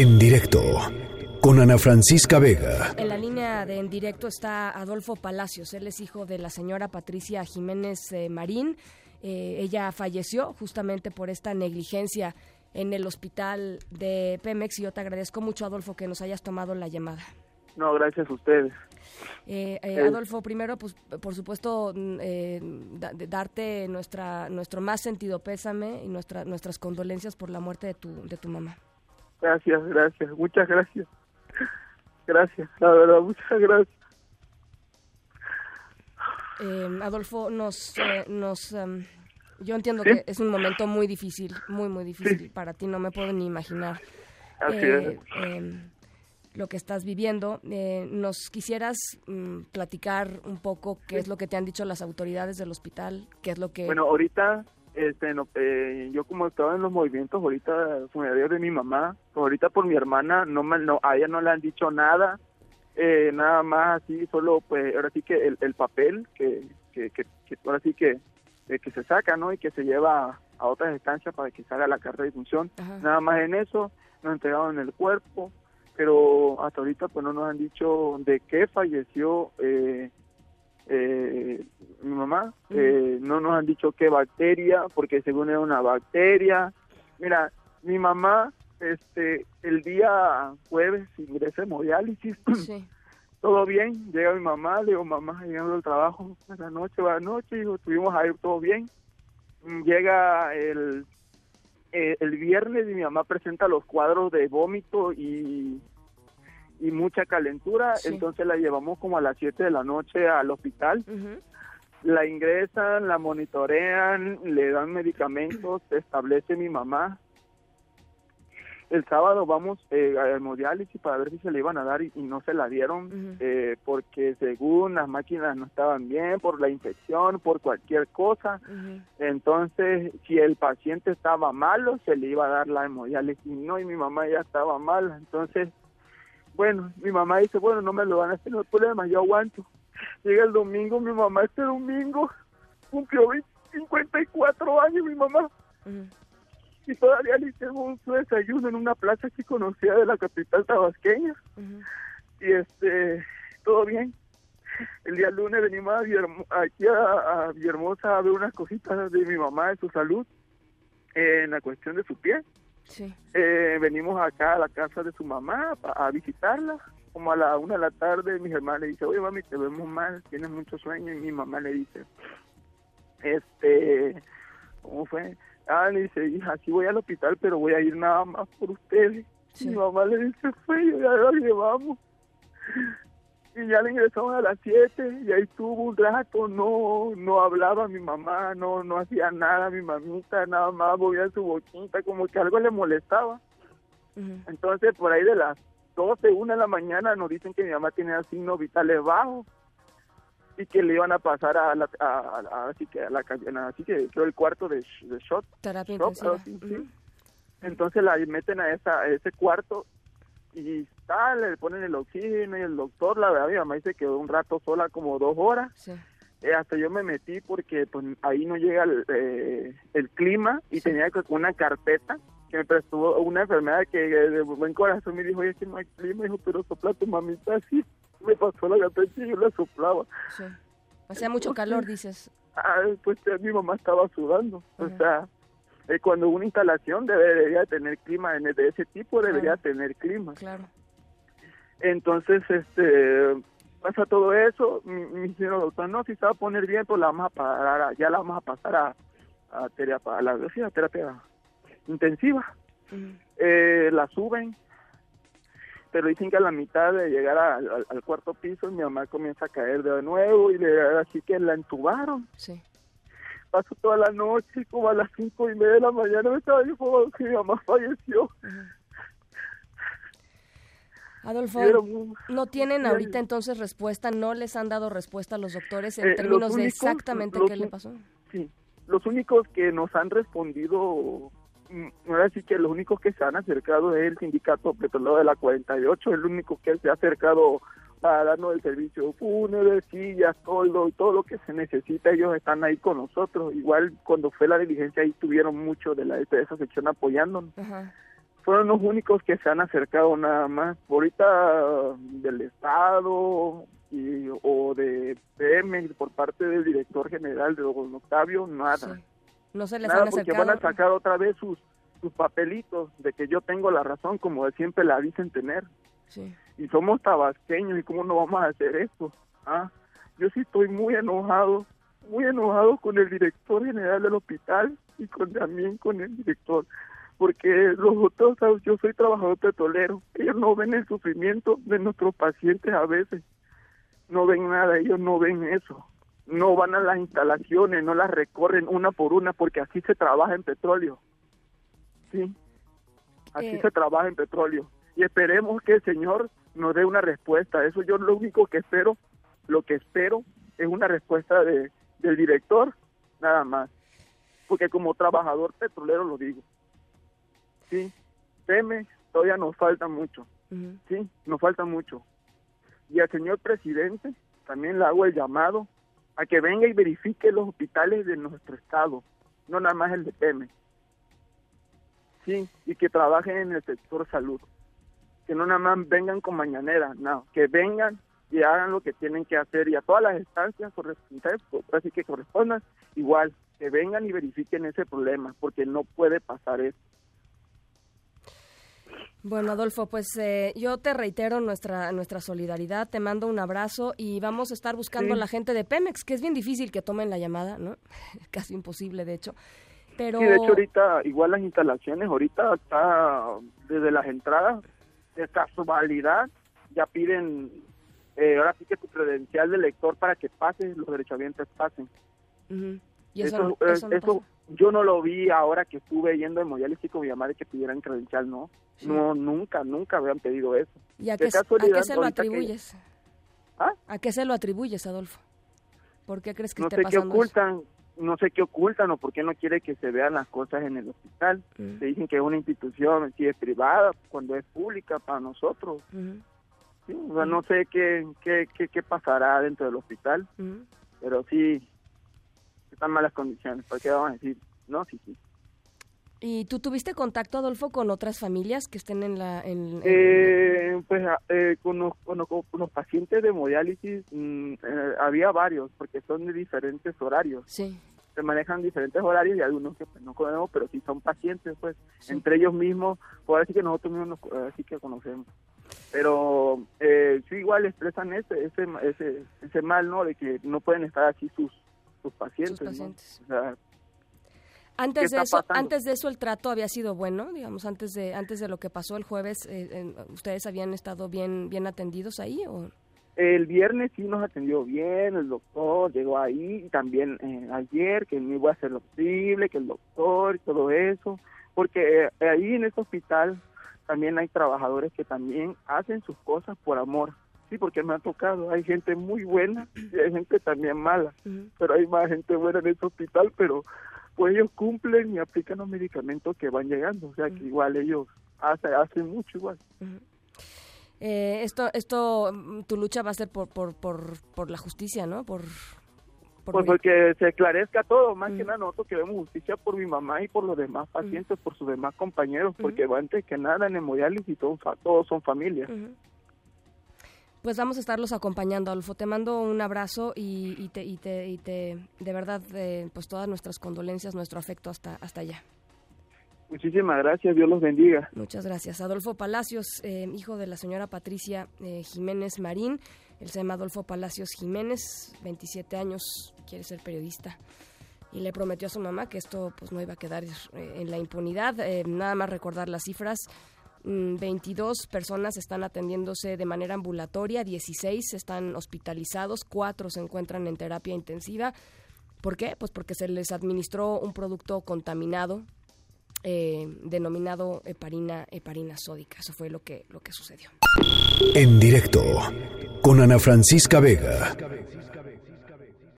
En directo con Ana Francisca Vega. En la línea de en directo está Adolfo Palacios. Él es hijo de la señora Patricia Jiménez eh, Marín. Eh, ella falleció justamente por esta negligencia en el hospital de Pemex y yo te agradezco mucho, Adolfo, que nos hayas tomado la llamada. No, gracias a ustedes. Eh, Adolfo, primero, pues, por supuesto, mm, darte nuestra, nuestro más sentido pésame y nuestra, nuestras condolencias por la muerte de tu, de tu mamá. Gracias, gracias, muchas gracias. Gracias, la verdad, muchas gracias. Eh, Adolfo, nos, eh, nos em, yo entiendo que es un momento muy difícil, muy, muy difícil para ti, no me puedo ni imaginar eh, em, lo que estás viviendo. ¿Nos quisieras mm, platicar un poco qué es lo que te han dicho las autoridades del hospital? ¿Qué es lo que...? Bueno, ahorita este, no, eh, yo como estaba en los movimientos ahorita funerarios de mi mamá, pues ahorita por mi hermana, no, me, no a ella no le han dicho nada, eh, nada más así, solo pues ahora sí que el, el papel que, que, que, ahora sí que, que se saca, ¿no? Y que se lleva a otras instancias para que salga la carta de función, nada más en eso, nos entregaron el cuerpo, pero hasta ahorita pues no nos han dicho de qué falleció eh, eh, mi mamá, eh, no nos han dicho qué bacteria, porque según era una bacteria. Mira, mi mamá, este, el día jueves ingresa hemodiálisis. todo bien, llega mi mamá, le digo, mamá, llegando al trabajo, buenas noches, buenas noches, y estuvimos ahí todo bien. Llega el, eh, el viernes y mi mamá presenta los cuadros de vómito y y mucha calentura, entonces la llevamos como a las 7 de la noche al hospital. La ingresan, la monitorean, le dan medicamentos, se establece mi mamá. El sábado vamos eh, a hemodiálisis para ver si se le iban a dar y, no se la dieron eh, porque según las máquinas no estaban bien, por la infección, por cualquier cosa. Entonces, si el paciente estaba malo, se le iba a dar la hemodiálisis. No, y mi mamá ya estaba mal. Entonces, bueno, mi mamá dice, bueno, no me lo van a hacer, no hay problema, yo aguanto. Llega el domingo, mi mamá este domingo cumplió 54 años, mi mamá. Y todavía le hicimos su desayuno en una plaza aquí conocida de la capital tabasqueña. Y este, todo bien. El día lunes venimos aquí a, a Villahermosa a ver unas cositas de mi mamá, de su salud, en la cuestión de su pie. Sí. Eh, venimos acá a la casa de su mamá a, visitarla. Como a la una de la tarde, mi hermana le dice, oye, mami, te vemos mal, tienes mucho sueño. Y mi mamá le dice, este, ¿cómo fue? Ah, le dice, hija, sí voy al hospital, pero voy a ir nada más por ustedes. Mi mamá le dice, fue, ya la llevamos y ya le ingresamos a las 7 y ahí estuvo un rato, no no hablaba mi mamá, no no hacía nada mi mamita, nada más movía su boquita, como que algo le molestaba. Entonces por ahí de las 12, 1 de la mañana nos dicen que mi mamá tenía signos vitales bajos y que le iban a pasar a la a, así que a la así que creo el cuarto de, de shot, terapia entonces la meten a esa a ese cuarto y tal, le ponen el oxígeno y el doctor, la verdad, mi mamá dice quedó un rato sola como dos horas. Eh, hasta yo me metí porque pues ahí no llega el, eh, el clima y tenía una carpeta que me prestó una enfermedad que de buen corazón me dijo, oye, que no hay clima, dijo, pero sopla tu mamita así. Me pasó la carpeta y yo la soplaba. Hacía mucho calor, dices. Ah, pues mi mamá estaba sudando. O sea, eh, cuando una instalación debería tener clima de ese tipo debería tener clima. Claro. Entonces este pasa todo eso mi, señor doctor no si se va a poner bien pues la vamos a parar ya la vamos a pasar a, a terapia a la, terapia intensiva eh, la suben pero dicen que a la mitad de llegar al cuarto piso mi mamá comienza a caer de nuevo y le, así que la entubaron. Sí pasó toda la noche, como a las cinco y media de la mañana me estaba informando que mi mamá falleció. Adolfo, ¿no tienen ahorita entonces respuesta? ¿No les han dado respuesta a los doctores en eh, términos de exactamente qué le pasó? Sí, los únicos que nos han respondido, mm, ahora sí que los únicos que se han acercado es el sindicato petrolero de la 48, el único que se ha acercado para darnos el servicio fúnebre, sillas, todo, y todo lo que se necesita, ellos están ahí con nosotros. Igual cuando fue la diligencia ahí tuvieron mucho de, la, de esa sección apoyándonos. fueron los únicos que se han acercado nada más. Ahorita del Estado y, o de PM por parte del director general de don Octavio, nada. No se les nada han porque acercado. van a sacar otra vez sus, sus papelitos de que yo tengo la razón, como siempre la dicen tener. Sí. Y somos tabasqueños, ¿y cómo no vamos a hacer esto? ¿Ah? Yo sí estoy muy enojado, muy enojado con el director general del hospital y con también con el director porque los otros, yo soy trabajador petrolero, ellos no ven el sufrimiento de nuestros pacientes a veces, no ven nada, ellos no ven eso, no van a las instalaciones, no las recorren una por una, porque así se trabaja en petróleo, sí, así Eh. se trabaja en petróleo, y esperemos que el Señor nos dé una respuesta, eso yo lo único que espero, lo que espero es una respuesta de, del director, nada más, porque como trabajador petrolero lo digo sí, teme, todavía nos falta mucho, sí, nos falta mucho. Y al señor presidente también le hago el llamado a que venga y verifique los hospitales de nuestro estado, no nada más el de Teme. Sí, y que trabajen en el sector salud. Que no nada más vengan con mañanera, no, que vengan y hagan lo que tienen que hacer y a todas las instancias correspondientes, así que correspondan, igual, que vengan y verifiquen ese problema, porque no puede pasar eso. Bueno, Adolfo, pues eh, yo te reitero nuestra nuestra solidaridad, te mando un abrazo y vamos a estar buscando Sí. a la gente de Pemex, que es bien difícil que tomen la llamada, ¿no? Casi imposible, de hecho. Pero Sí, de hecho ahorita, igual las instalaciones, ahorita está desde las entradas, de casualidad, ya piden, eh, ahora sí que tu credencial de lector para que pases, los derechohabientes pasen. Y eso, eso, no- eh, eso no eso pasa. yo no lo vi ahora que estuve yendo hemodiálisis con mi mamá de que pidieran credencial, no. Sí. No, nunca, nunca habían pedido eso. ¿Y a qué, a casualidad, qué se lo que- atribuyes? ¿Ah? ¿A qué se lo atribuyes, Adolfo? ¿Por qué crees que No esté sé qué eso? No sé qué ocultan o por qué no quiere que se vean las cosas en el hospital. Mm, Se dicen que es una institución, si es privada, cuando es pública para nosotros. ujú, Sí, o sea, no sé qué, qué, qué, qué pasará dentro del hospital, pero sí, están malas condiciones. ¿Para qué vamos a decir? No, sí, sí. ¿Y tú tuviste contacto, Adolfo, con otras familias que estén en la... En, en- Eh, pues eh, con, los, con, los, con los pacientes de hemodiálisis mm, eh, había varios, porque son de diferentes horarios. Sí, Se manejan diferentes horarios y algunos que pues, no conocemos, pero sí son pacientes, pues, Sí. entre ellos mismos, puedo decir que nosotros mismos nos, eh, sí que conocemos. Pero eh, sí igual expresan ese, ese, ese, ese mal, ¿no? De que no pueden estar así sus, sus pacientes, Sus ¿no? pacientes. O sea, Antes ¿Qué de eso, pasando? antes de eso el trato había sido bueno, digamos, antes de antes de lo que pasó el jueves, eh, eh, ustedes habían estado bien bien atendidos ahí o El viernes sí nos atendió bien, el doctor llegó ahí, y también eh, ayer, que me iba a hacer lo posible, que el doctor y todo eso, porque eh, ahí en este hospital también hay trabajadores que también hacen sus cosas por amor, sí, porque me ha tocado, hay gente muy buena y hay gente también mala, pero hay más gente buena en este hospital, pero pues ellos cumplen y aplican los medicamentos que van llegando, o sea que igual ellos hacen, hacen mucho igual. Eh, esto esto mm, tu lucha va a ser por por por, por la justicia, ¿no? Por, por Pues mi- porque se esclarezca todo, más que nada nosotros queremos justicia por mi mamá y por los demás pacientes, por sus demás compañeros, porque antes que nada en hemodiálisis todos, todos son familia. Pues vamos a estarlos acompañando, Adolfo. Te mando un abrazo y, y te, y te, y te, de verdad, eh, pues todas nuestras condolencias, nuestro afecto hasta, hasta allá. Muchísimas gracias, Dios los bendiga. Muchas gracias. Adolfo Palacios, eh, hijo de la señora Patricia eh, Jiménez Marín. Él se llama Adolfo Palacios Jiménez, 27 años, quiere ser periodista. Y le prometió a su mamá que esto pues no iba a quedar eh, en la impunidad. Eh, nada más recordar las cifras. Mm, 22 personas están atendiéndose de manera ambulatoria, 16 están hospitalizados, 4 se encuentran en terapia intensiva. ¿Por qué? Pues porque se les administró un producto contaminado eh, denominado heparina, heparina sódica. Eso fue lo que, lo que sucedió. En directo con Ana Francisca Vega.